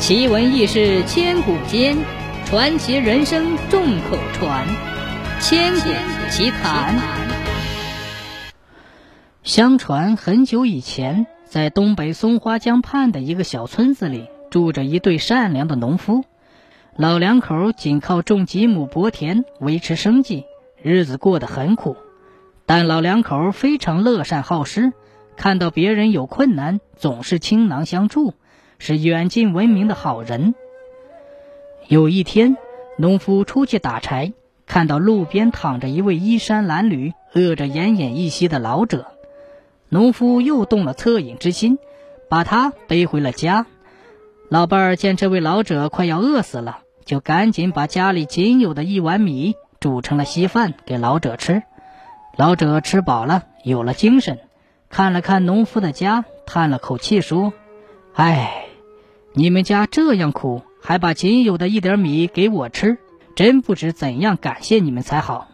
奇闻异事千古间，传奇人生众口传。千古奇谈。相传很久以前，在东北松花江畔的一个小村子里，住着一对善良的农夫。老两口仅靠种几亩薄田维持生计，日子过得很苦。但老两口非常乐善好施，看到别人有困难，总是倾囊相助。是远近闻名的好人。有一天，农夫出去打柴，看到路边躺着一位衣衫褴褛、饿着奄奄一息的老者，农夫又动了恻隐之心，把他背回了家。老伴儿见这位老者快要饿死了，就赶紧把家里仅有的一碗米煮成了稀饭给老者吃。老者吃饱了，有了精神，看了看农夫的家，叹了口气说：“唉。”你们家这样苦，还把仅有的一点米给我吃，真不知怎样感谢你们才好。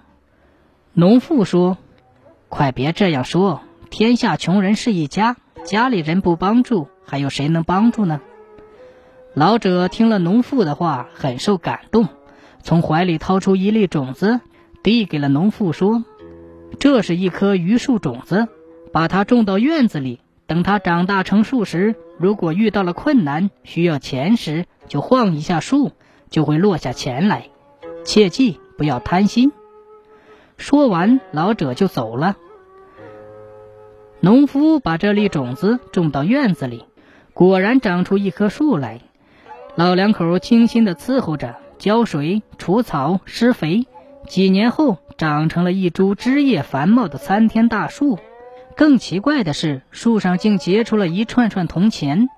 农妇说：“快别这样说，天下穷人是一家，家里人不帮助，还有谁能帮助呢？”老者听了农妇的话，很受感动，从怀里掏出一粒种子，递给了农妇，说：“这是一颗榆树种子，把它种到院子里。”等它长大成树时，如果遇到了困难需要钱时，就晃一下树，就会落下钱来。切记不要贪心。说完，老者就走了。农夫把这粒种子种到院子里，果然长出一棵树来。老两口精心的伺候着，浇水、除草、施肥，几年后长成了一株枝叶繁茂的参天大树。更奇怪的是，树上竟结出了一串串铜钱。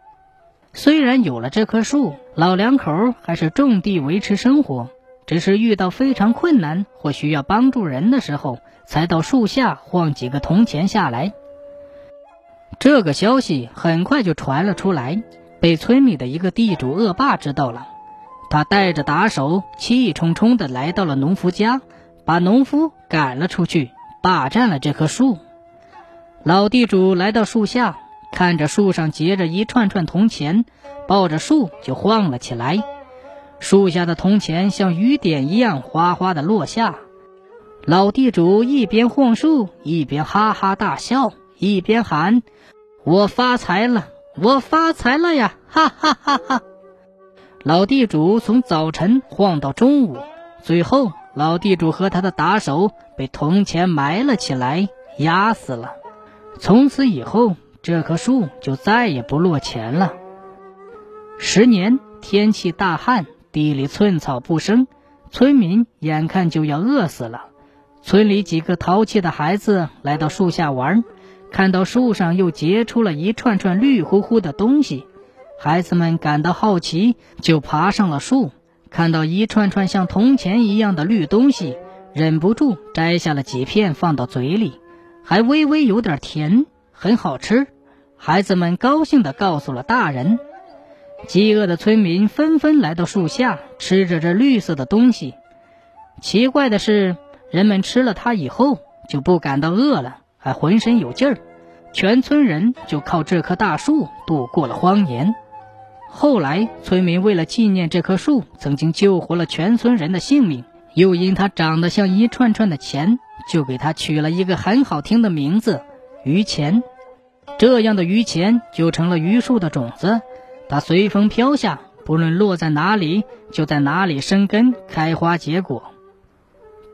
虽然有了这棵树，老两口还是种地维持生活，只是遇到非常困难或需要帮助人的时候，才到树下晃几个铜钱下来。这个消息很快就传了出来，被村里的一个地主恶霸知道了。他带着打手，气冲冲地来到了农夫家，把农夫赶了出去，霸占了这棵树。老地主来到树下，看着树上结着一串串铜钱，抱着树就晃了起来。树下的铜钱像雨点一样哗哗的落下。老地主一边晃树，一边哈哈大笑，一边喊：“我发财了，我发财了呀！”哈哈哈哈！老地主从早晨晃到中午，最后老地主和他的打手被铜钱埋了起来，压死了。从此以后，这棵树就再也不落钱了。十年，天气大旱，地里寸草不生，村民眼看就要饿死了。村里几个淘气的孩子来到树下玩，看到树上又结出了一串串绿乎乎的东西，孩子们感到好奇，就爬上了树，看到一串串像铜钱一样的绿东西，忍不住摘下了几片放到嘴里。还微微有点甜，很好吃。孩子们高兴地告诉了大人。饥饿的村民纷纷来到树下，吃着这绿色的东西。奇怪的是，人们吃了它以后就不感到饿了，还浑身有劲儿。全村人就靠这棵大树度过了荒年。后来，村民为了纪念这棵树曾经救活了全村人的性命，又因它长得像一串串的钱。就给他取了一个很好听的名字——榆钱。这样的榆钱就成了榆树的种子，它随风飘下，不论落在哪里，就在哪里生根、开花、结果。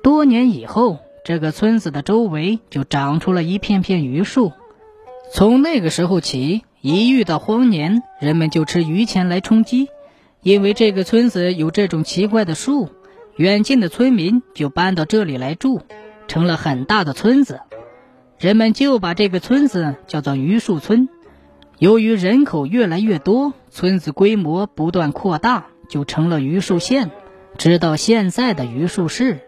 多年以后，这个村子的周围就长出了一片片榆树。从那个时候起，一遇到荒年，人们就吃榆钱来充饥。因为这个村子有这种奇怪的树，远近的村民就搬到这里来住。成了很大的村子，人们就把这个村子叫做榆树村。由于人口越来越多，村子规模不断扩大，就成了榆树县，直到现在的榆树市。